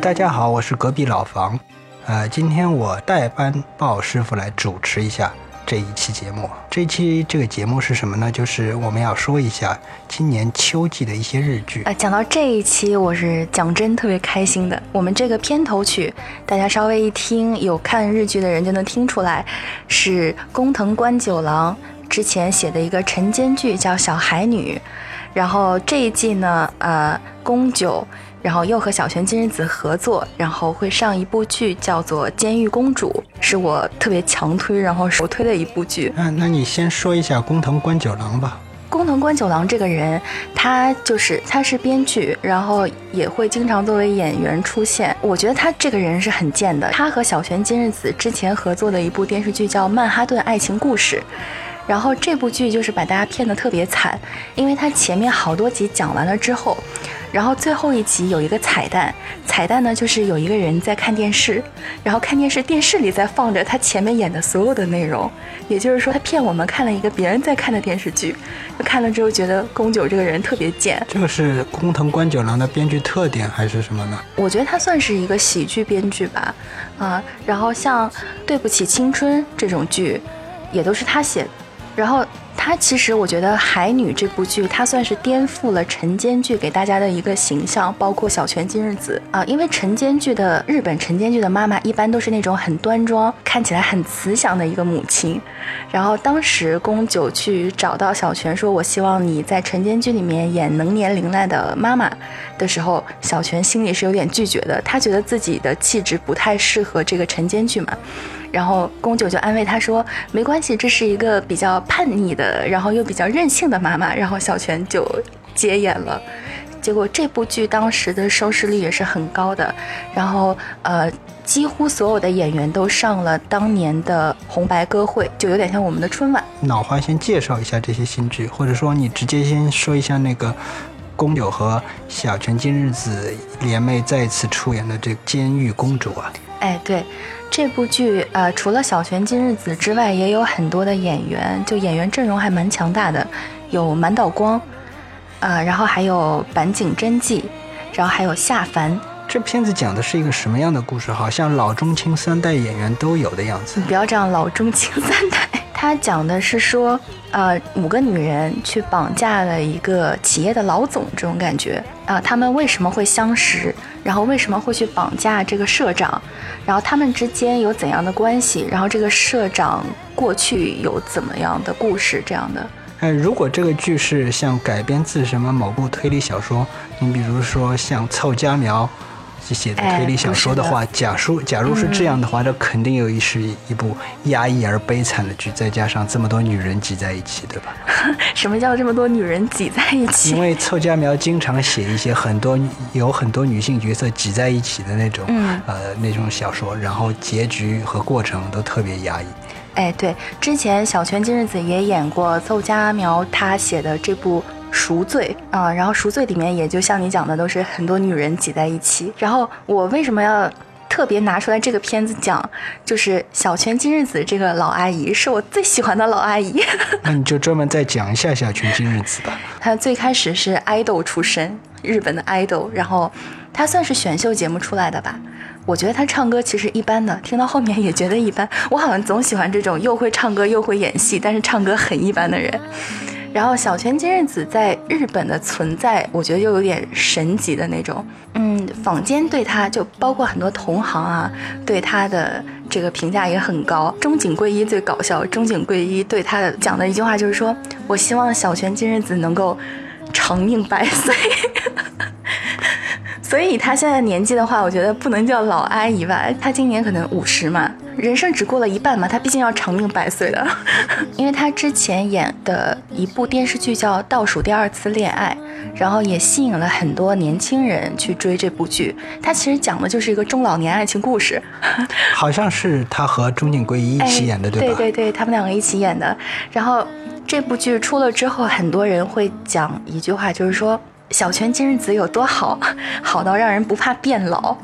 大家好，我是隔壁老房。呃，今天我代班鲍师傅来主持一下这一期节目。这期这个节目是什么呢？就是我们要说一下今年秋季的一些日剧。呃，讲到这一期，我是讲真特别开心的。我们这个片头曲，大家稍微一听，有看日剧的人就能听出来，是工藤官九郎之前写的一个晨间剧，叫《小海女》。然后这一季呢，呃，宫九，然后又和小泉今日子合作，然后会上一部剧，叫做《监狱公主》，是我特别强推，然后首推的一部剧。那、那你先说一下工藤官九郎吧。工藤官九郎这个人，他就是他是编剧，然后也会经常作为演员出现。我觉得他这个人是很贱的。他和小泉今日子之前合作的一部电视剧叫《曼哈顿爱情故事》，然后这部剧就是把大家骗得特别惨，因为他前面好多集讲完了之后，然后最后一集有一个彩蛋，彩蛋呢就是有一个人在看电视，然后看电视，电视里在放着他前面演的所有的内容，也就是说他骗我们看了一个别人在看的电视剧，看了之后觉得宫九这个人特别贱，这个是工藤官九郎的编剧特点还是什么呢？我觉得他算是一个喜剧编剧吧，啊，然后像《对不起青春》这种剧，也都是他写的。然后他其实我觉得《海女》这部剧，他算是颠覆了晨间剧给大家的一个形象，包括小泉今日子啊，因为晨间剧的日本晨间剧的妈妈一般都是那种很端庄，看起来很慈祥的一个母亲。然后当时宫九去找到小泉说：“我希望你在晨间剧里面演能年龄赖的妈妈。”的时候，小泉心里是有点拒绝的，他觉得自己的气质不太适合这个晨间剧嘛。然后宫九就安慰他说：“没关系，这是一个比较叛逆的，然后又比较任性的妈妈。”然后小泉就接演了。结果这部剧当时的收视率也是很高的，然后呃，几乎所有的演员都上了当年的红白歌会，就有点像我们的春晚。脑花先介绍一下这些新剧，或者说你直接先说一下那个宫九和小泉今日子联袂再次出演的这《监狱公主》啊。哎，对，这部剧呃，除了小泉今日子之外，也有很多的演员，就演员阵容还蛮强大的，有满岛光，呃、然后还有坂井真纪，然后还有夏凡。这片子讲的是一个什么样的故事？好像老中青三代演员都有的样子你。不要这样老中青三代。他讲的是说，呃，五个女人去绑架了一个企业的老总，这种感觉啊、他们为什么会相识？然后为什么会去绑架这个社长？然后他们之间有怎样的关系？然后这个社长过去有怎么样的故事？这样的。哎，如果这个剧是像改编自什么某部推理小说，你比如说像凑佳苗写的推理小说的话，假如假如是这样的话，这肯定有一是一部压抑而悲惨的剧，再加上这么多女人挤在一起，对吧？什么叫这么多女人挤在一起因？为凑佳苗经常写一些很多有很多女性角色挤在一起的那种，嗯呃那种小说，然后结局和过程都特别压抑。哎，对，之前小泉今日子也演过凑佳苗他写的这部《赎罪》啊、然后《赎罪》里面也就像你讲的，都是很多女人挤在一起。然后我为什么要特别拿出来这个片子讲？就是小泉今日子这个老阿姨是我最喜欢的老阿姨。那你就专门再讲一下小泉今日子吧。她最开始是爱豆出身，日本的爱豆，然后她算是选秀节目出来的吧。我觉得她唱歌其实一般的，听到后面也觉得一般。我好像总喜欢这种又会唱歌又会演戏，但是唱歌很一般的人。然后小泉今日子在日本的存在，我觉得又有点神级的那种。嗯，坊间对他就包括很多同行啊，对他的这个评价也很高。中井贵一最搞笑，中井贵一对他讲的一句话就是说：“我希望小泉今日子能够长命百岁。”所以他现在年纪的话，我觉得不能叫老阿姨吧，他今年可能五十嘛，人生只过了一半嘛，他毕竟要长命百岁的。因为他之前演的一部电视剧叫《倒数第二次恋爱》，然后也吸引了很多年轻人去追这部剧。它其实讲的就是一个中老年爱情故事。好像是他和中井贵一一起演的，哎、吧？对对对，他们两个一起演的。然后这部剧出了之后，很多人会讲一句话，就是说小泉今日子有多好，好到让人不怕变老。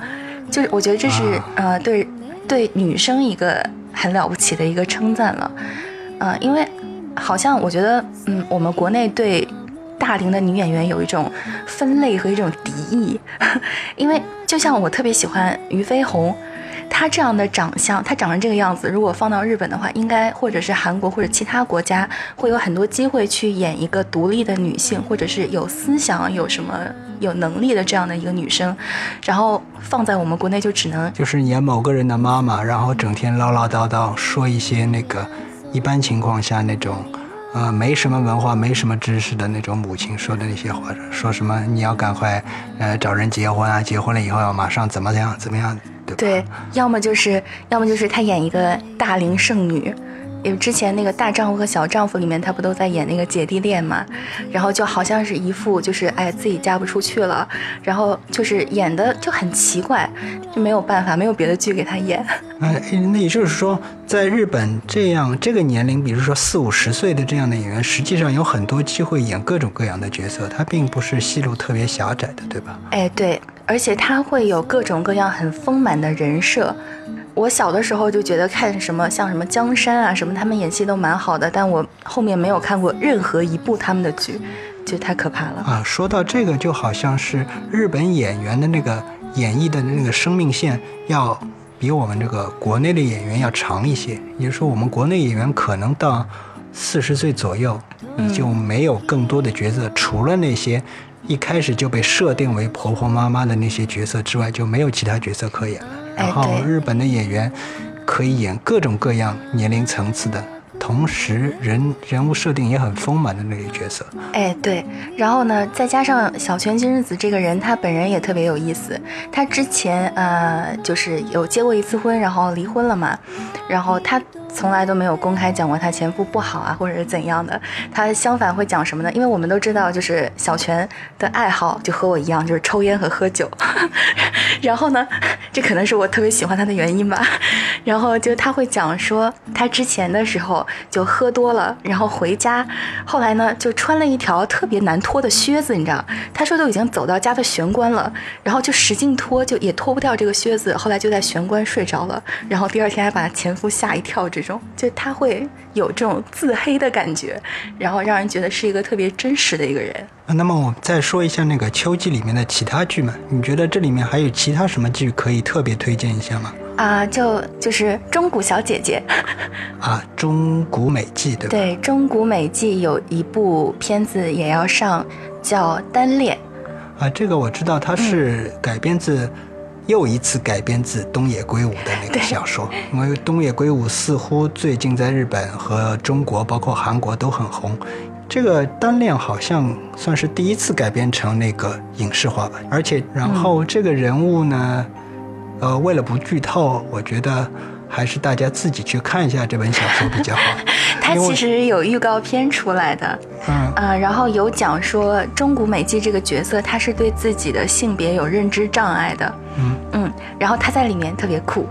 就是我觉得这是、啊呃对对女生一个很了不起的一个称赞了。呃，因为好像我觉得，嗯，我们国内对大龄的女演员有一种分类和一种敌意，因为就像我特别喜欢俞飞鸿。她这样的长相，她长成这个样子，如果放到日本的话，应该或者是韩国或者其他国家，会有很多机会去演一个独立的女性，或者是有思想、有什么有能力的这样的一个女生。然后放在我们国内就只能就是演某个人的妈妈，然后整天唠唠叨叨说一些那个一般情况下那种，呃，没什么文化、没什么知识的那种母亲说的那些话，说什么你要赶快呃找人结婚啊，结婚了以后要马上怎么样怎么样。对，要么就是，要么就是她演一个大龄剩女，因为之前那个大丈夫和小丈夫里面，她不都在演那个姐弟恋嘛，然后就好像是一副就是哎自己嫁不出去了，然后就是演的就很奇怪，就没有办法，没有别的剧给她演。哎，那也就是说，在日本这样这个年龄，比如说四五十岁的这样的演员，实际上有很多机会演各种各样的角色，他并不是戏路特别狭窄的，对吧？哎，对。而且他会有各种各样很丰满的人设，我小的时候就觉得看什么像什么江山啊什么，他们演戏都蛮好的，但我后面没有看过任何一部他们的剧，就太可怕了啊！说到这个，就好像是日本演员的那个演绎的那个生命线要比我们这个国内的演员要长一些，也就是说，我们国内演员可能到四十岁左右，你就没有更多的角色，除了那些。一开始就被设定为婆婆妈妈的那些角色之外，就没有其他角色可演了。然后日本的演员可以演各种各样年龄层次的。同时，人人物设定也很丰满的那个角色。哎，对，然后呢，再加上小泉今日子这个人，他本人也特别有意思。他之前呃，就是有结过一次婚，然后离婚了嘛。然后他从来都没有公开讲过他前夫不好啊，或者是怎样的。他相反会讲什么呢？因为我们都知道，就是小泉的爱好就和我一样，就是抽烟和喝酒。然后呢，这可能是我特别喜欢他的原因吧。然后就他会讲说，他之前的时候。就喝多了，然后回家，后来呢，就穿了一条特别难脱的靴子，你知道？他说都已经走到家的玄关了，然后就使劲脱，就也脱不掉这个靴子。后来就在玄关睡着了，然后第二天还把前夫吓一跳。这种就他会有这种自黑的感觉，然后让人觉得是一个特别真实的一个人。那么我们再说一下那个秋季里面的其他剧嘛？你觉得这里面还有其他什么剧可以特别推荐一下吗？啊，就就是中古小姐姐，啊，中古美纪对吧？对，中古美纪有一部片子也要上，叫《单恋》。啊，这个我知道，它是改编自，又一次改编自东野圭吾的那个小说。因为东野圭吾似乎最近在日本和中国，包括韩国都很红。这个《单恋》好像算是第一次改编成那个影视化吧，而且然后这个人物呢。呃，为了不剧透，我觉得还是大家自己去看一下这本小说比较好。它其实有预告片出来的，嗯，呃，然后有讲说中谷美纪这个角色，她是对自己的性别有认知障碍的，嗯嗯，然后她在里面特别酷。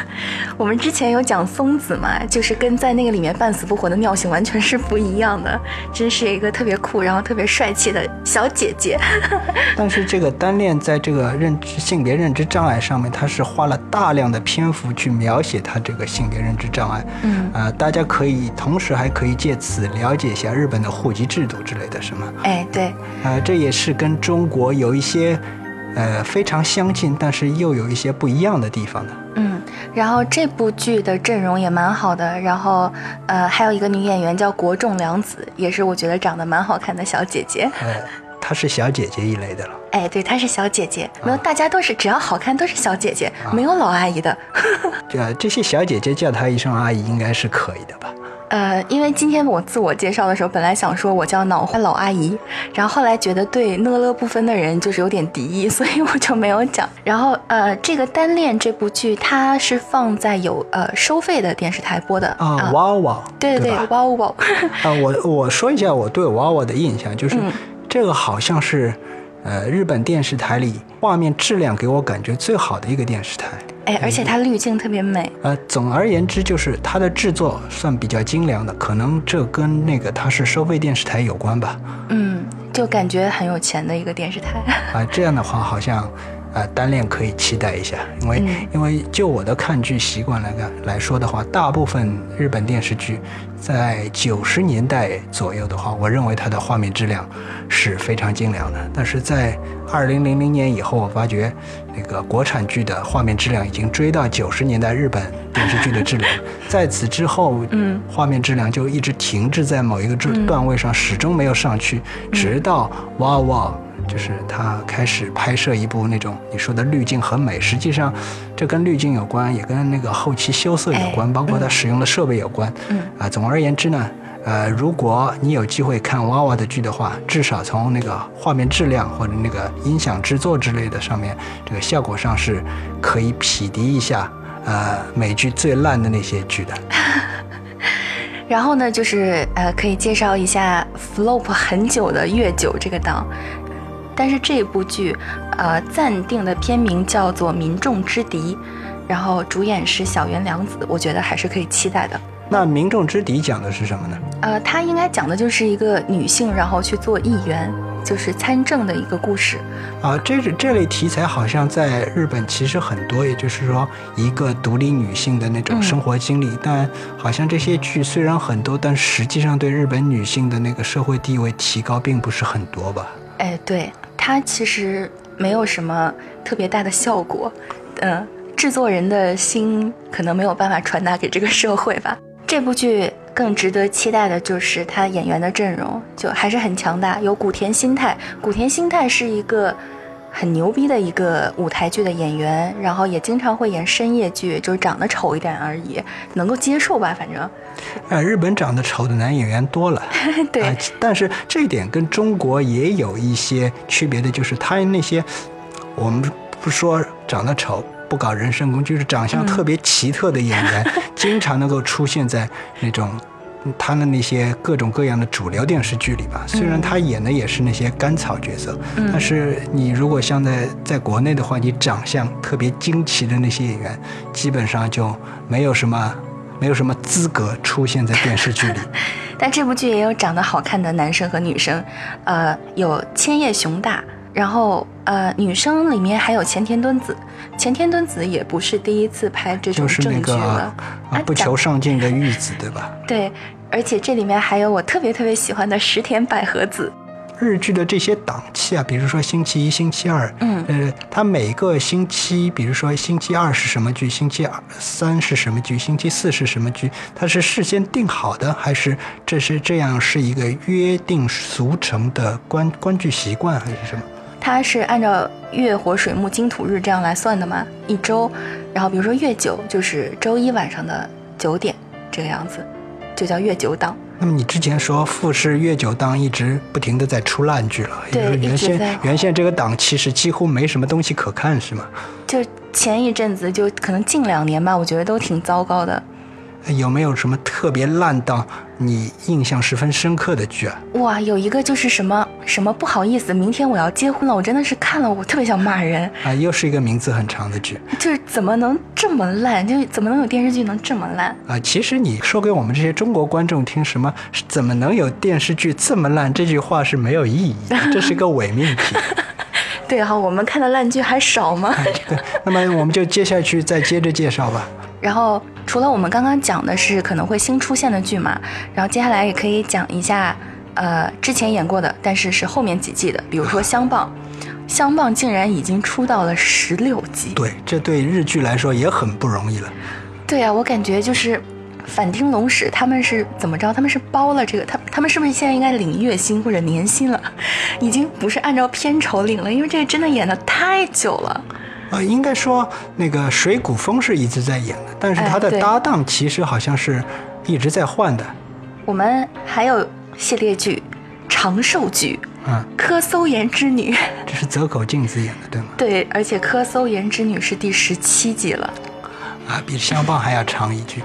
我们之前有讲松子嘛，就是跟在那个里面半死不活的尿性完全是不一样的，真是一个特别酷，然后特别帅气的小姐姐。但是这个单恋在这个认知性别认知障碍上面，他是花了大量的篇幅去描写他这个性别认知障碍，嗯，呃，大家可以。同时还可以借此了解一下日本的户籍制度之类的，是吗？哎，对，呃，这也是跟中国有一些，呃，非常相近，但是又有一些不一样的地方的。嗯，然后这部剧的阵容也蛮好的，然后呃，还有一个女演员叫国仲良子，也是我觉得长得蛮好看的小姐姐。哎，她是小姐姐一类的了。哎，对，她是小姐姐，没有，大家都是只要好看都是小姐姐，没有老阿姨的。这这些小姐姐叫她一声阿姨应该是可以的吧？呃，因为今天我自我介绍的时候，本来想说我叫脑花老阿姨，然后后来觉得对呢了不分的人就是有点敌意，所以我就没有讲。然后呃，这个单恋这部剧它是放在有呃收费的电视台播的啊，哇哇，对对对，哇哇。啊，我我说一下我对哇哇的印象，就是这个好像是呃日本电视台里画面质量给我感觉最好的一个电视台。哎，而且它滤镜特别美。呃，总而言之，就是它的制作算比较精良的，可能这跟那个它是收费电视台有关吧。嗯，就感觉很有钱的一个电视台。啊，这样的话好像，呃单恋可以期待一下，因为、嗯。因为就我的看剧习惯来看来说的话，大部分日本电视剧在九十年代左右的话，我认为它的画面质量是非常精良的，但是在二零零零年以后，我发觉那个国产剧的画面质量已经追到九十年代日本电视剧的质量，在此之后，嗯。画面质量就一直停滞在某一个段段位上，始终没有上去，直到哇哇。就是他开始拍摄一部那种你说的滤镜很美，实际上这跟滤镜有关，也跟那个后期修色有关，哎包括他使用的设备有关。嗯啊，总而言之呢，呃，如果你有机会看娃娃的剧的话，至少从那个画面质量或者那个音响制作之类的上面，这个效果上是可以匹敌一下呃美剧最烂的那些剧的。然后呢，就是呃，可以介绍一下 flop 很久的《月九》这个档，但是这部剧，呃，暂定的片名叫做《民众之敌》，然后主演是小原良子，我觉得还是可以期待的。那《民众之敌》讲的是什么呢？呃，它应该讲的就是一个女性，然后去做议员，就是参政的一个故事。啊，这这类题材好像在日本其实很多，也就是说一个独立女性的那种嗯生活经历。但好像这些剧虽然很多，但实际上对日本女性的那个社会地位提高并不是很多吧？哎，对，它其实没有什么特别大的效果，嗯、制作人的心可能没有办法传达给这个社会吧。这部剧更值得期待的就是它演员的阵容，就还是很强大，有古田新太，古田新太是一个。很牛逼的一个舞台剧的演员，然后也经常会演深夜剧，就是长得丑一点而已，能够接受吧，反正。呃，日本长得丑的男演员多了，对，啊但是这一点跟中国也有一些区别的，就是他那些我们不说长得丑。不搞人身攻击，就是长相特别奇特的演员，经常能够出现在那种他的那些各种各样的主流电视剧里吧。虽然他演的也是那些甘草角色，嗯但是你如果像在在国内的话，你长相特别惊奇的那些演员，基本上就没有什么没有什么资格出现在电视剧里。但这部剧也有长得好看的男生和女生，呃，有千叶雄大，然后呃，女生里面还有前田敦子，前田敦子也不是第一次拍这种就是那个不求上进的玉子，对吧？对，而且这里面还有我特别特别喜欢的石田百合子，日剧的这些档期啊，比如说星期一、星期二，嗯呃，它每个星期，比如说星期二是什么剧，星期二三是什么剧，星期四是什么剧，它是事先定好的，还是这是这样是一个约定俗成的观观剧习惯，还是什么？它是按照月火水木金土日这样来算的吗，一周，然后比如说月九就是周一晚上的九点这个样子，就叫月九档。那么你之前说富士月九档一直不停的在出烂剧了，对也就是原先原先这个档其实几乎没什么东西可看，是吗？就前一阵子，就可能近两年吧，我觉得都挺糟糕的。有没有什么特别烂到你印象十分深刻的剧啊？哇，有一个就是什么什么不好意思，明天我要结婚了，我真的是看了我特别想骂人，啊，又是一个名字很长的剧就是怎么能这么烂？就是怎么能有电视剧能这么烂？啊！其实你说给我们这些中国观众听，什么怎么能有电视剧这么烂？这句话是没有意义的，这是一个伪命题。对哈，我们看的烂剧还少吗？对，那么我们就接下去再接着介绍吧。然后除了我们刚刚讲的是可能会新出现的剧嘛，然后接下来也可以讲一下，呃，之前演过的，但是是后面几季的，比如说《相棒》，《相棒》竟然已经出到了十六集。对，这对日剧来说也很不容易了。对啊，我感觉就是反町隆史他们是怎么着？他们是包了这个，他他们是不是现在应该领月薪或者年薪了？已经不是按照片酬领了，因为这个真的演的太久了。呃，应该说那个水谷丰是一直在演的，但是他的搭档其实好像是一直在换的。我们还有系列剧《长寿剧》嗯，柯搜研之女，这是泽口静子演的，对吗？对，而且柯搜研之女是第十七集了。啊，比相棒还要长一句。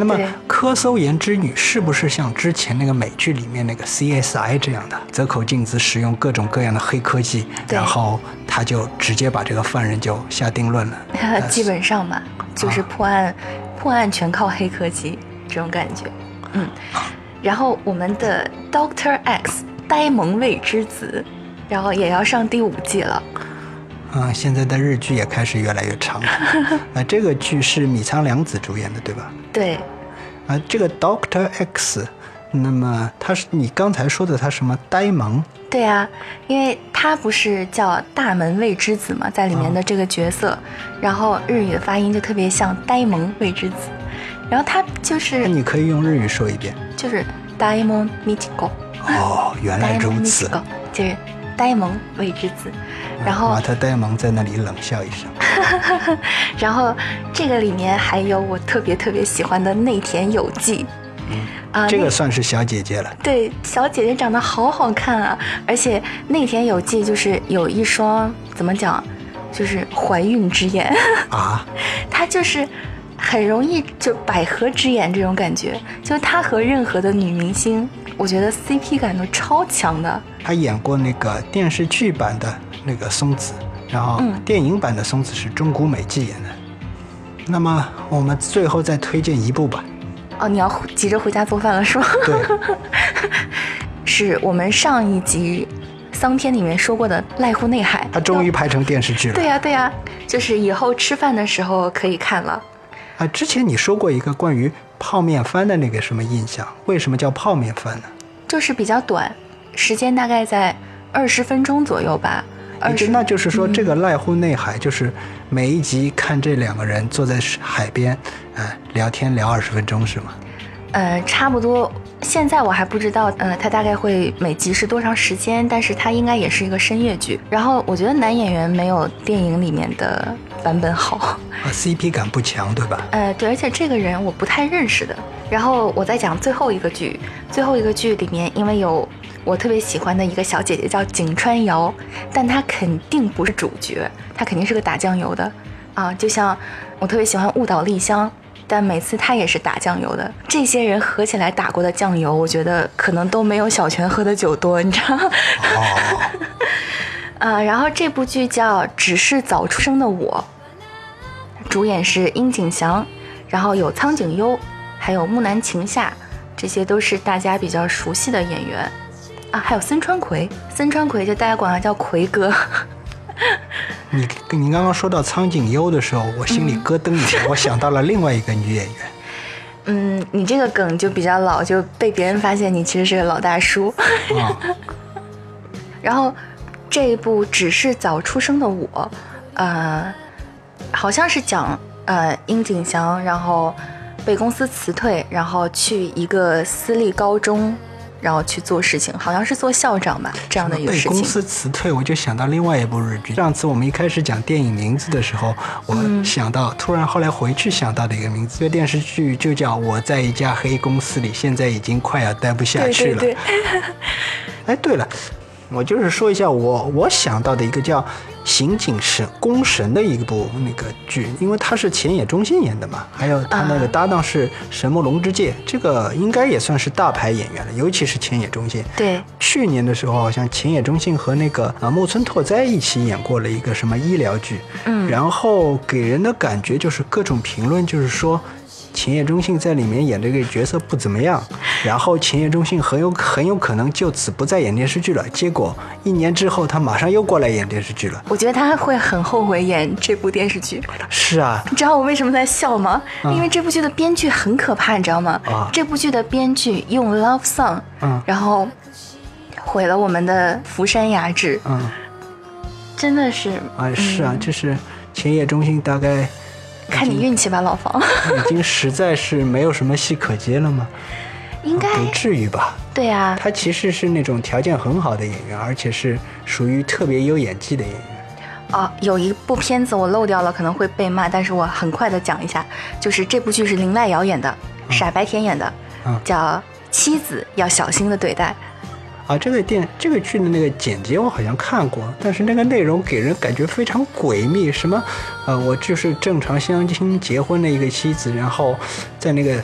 那么对，科搜研之女是不是像之前那个美剧里面那个 CSI 这样的？泽口静子使用各种各样的黑科技，然后他就直接把这个犯人就下定论了。呃基本上吧，就是破案，破案全靠黑科技这种感觉。嗯，然后我们的 Doctor X 呆萌未之子，然后也要上第五季了。嗯，现在的日剧也开始越来越长了。啊，这个剧是米仓凉子主演的，对吧？对，啊，这个 Doctor X，那么他是你刚才说的他什么呆萌？对啊，因为他不是叫大门未知子嘛，在里面的这个角色，然后日语的发音就特别像呆萌未知子，然后他就是那你可以用日语说一遍。就是呆萌 Michiko，哦，原来如此。就是呆萌未知子，然后马特呆萌在那里冷笑一声。然后这个里面还有我特别特别喜欢的内田有纪，啊，这个算是小姐姐了。对，小姐姐长得好好看啊！而且内田有纪就是有一双怎么讲，就是怀孕之眼，啊，她就是很容易就百合之眼这种感觉，就是她和任何的女明星，我觉得 CP 感都超强的。她演过那个电视剧版的那个松子，然后嗯电影版的松子是中谷美纪演的。那么我们最后再推荐一部吧。哦，你要急着回家做饭了是吗？对，是我们上一集桑天里面说过的濑户内海，它终于拍成电视剧了。对呀、对呀、就是以后吃饭的时候可以看了。啊，之前你说过一个关于泡面番的那个什么印象？为什么叫泡面番呢？就是比较短，时间大概在二十分钟左右吧。二十，那就是说，这个濑户内海就是每一集看这两个人坐在海边，呃，聊天聊二十分钟是吗？呃，差不多。现在我还不知道，呃，他大概会每集是多长时间，但是他应该也是一个深夜剧。然后我觉得男演员没有电影里面的版本好。啊，CP 感不强，对吧？呃，对，而且这个人我不太认识的。然后我再讲最后一个剧，最后一个剧里面，因为有我特别喜欢的一个小姐姐叫井川遥，但她肯定不是主角，她肯定是个打酱油的啊。就像我特别喜欢雾岛丽香，但每次她也是打酱油的。这些人合起来打过的酱油，我觉得可能都没有小泉喝的酒多，你知道吗？哦，啊，然后这部剧叫《只是早出生的我》，主演是樱井翔，然后有苍井优，还有木南晴夏，这些都是大家比较熟悉的演员啊，还有森川葵，森川葵就大家管他叫葵哥。你你刚刚说到苍井优的时候，我心里咯噔一下，我想到了另外一个女演员。嗯，你这个梗就比较老，就被别人发现你其实是个老大叔。啊，然后这一部只是早出生的我，呃，好像是讲呃樱井翔，然后被公司辞退，然后去一个私立高中，然后去做事情，好像是做校长吧，这样的一个事情。被公司辞退，我就想到另外一部日剧。上次我们一开始讲电影名字的时候，我嗯想到，突然后来回去想到的一个名字，这个电视剧就叫《我在一家黑公司里》，现在已经快要待不下去了。对对，哎，对了，我就是说一下我我想到的一个叫《刑警神宫神》的一部那个剧，因为他是前野忠信演的嘛，还有他那个啊搭档是神木龙之介，这个应该也算是大牌演员了，尤其是前野忠信。对去年的时候，好像前野忠信和那个啊木村拓哉一起演过了一个什么医疗剧，嗯然后给人的感觉就是各种评论就是说。前野中信在里面演这个角色不怎么样，然后秦野中信很有很有可能就此不再演电视剧了。结果一年之后，他马上又过来演电视剧了。我觉得他会很后悔演这部电视剧。是啊，你知道我为什么在笑吗？嗯因为这部剧的编剧很可怕，你知道吗？啊这部剧的编剧用 love song，、嗯然后毁了我们的福山雅治，嗯真的是啊是啊，就是前野中信大概看你运气吧，老房。已经实在是没有什么戏可接了吗？应该不至于吧？对啊，他其实是那种条件很好的演员，而且是属于特别有演技的演员。哦，有一部片子我漏掉了，可能会被骂，但是我很快的讲一下，就是这部剧是林濑遥演的，傻白甜演的，嗯叫《妻子要小心的对待》。啊，这个电这个剧的那个简介我好像看过，但是那个内容给人感觉非常诡秘。什么，呃，我就是正常相亲结婚的一个妻子，然后在那个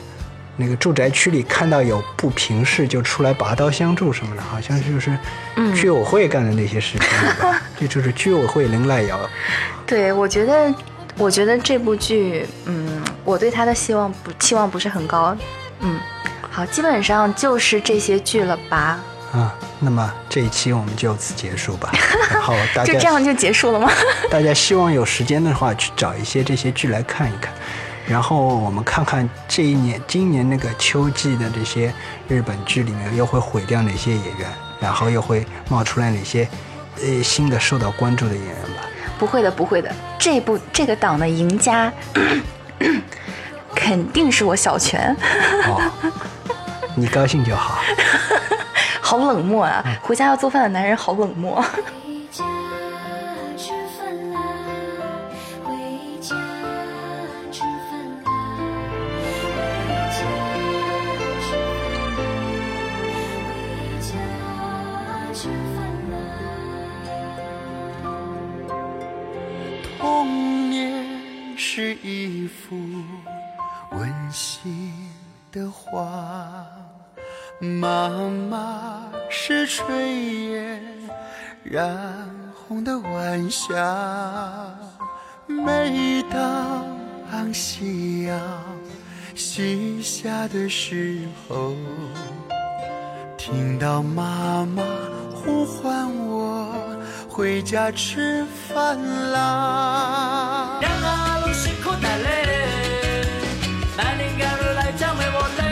那个住宅区里看到有不平事就出来拔刀相助什么的，好像就是居委会干的那些事情？这就是居委会林濑遥。对，我觉得，我觉得这部剧，嗯，我对他的希望不期望不是很高，嗯，好，基本上就是这些剧了吧。啊，那么这一期我们就此结束吧。然后大家就这样就结束了吗？大家希望有时间的话去找一些这些剧来看一看，然后我们看看这一年、今年那个秋季的这些日本剧里面又会毁掉哪些演员，然后又会冒出来哪些呃新的受到关注的演员吧。不会的，不会的，这部这个档的赢家 肯定是我小泉。哦，你高兴就好。好冷漠啊！回家要做饭的男人好冷漠。染红的晚霞。每当夕阳西下的时候，听到妈妈呼唤我回家吃饭啦。两阿路是口袋嘞，南宁赶路来讲没我嘞。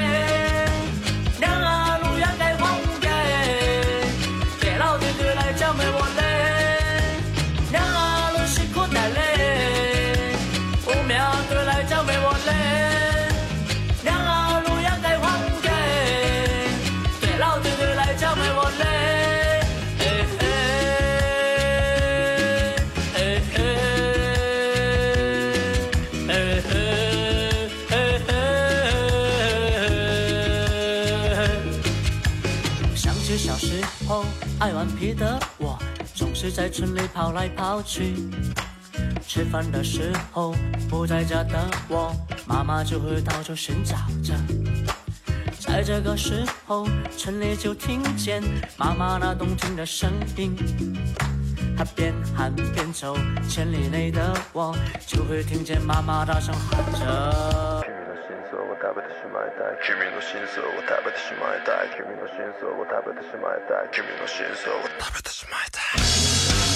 小时候爱顽皮的我，总是在村里跑来跑去。吃饭的时候不在家的我，妈妈就会到处寻找着。在这个时候，村里就听见妈妈那动听的声音。她边喊边走，千里内的我就会听见妈妈大声喊着。食べてしまいたい。君の真相を食べてしまいたい。君の真相を食べてしまいたい。君の真相を食べてしまいたい。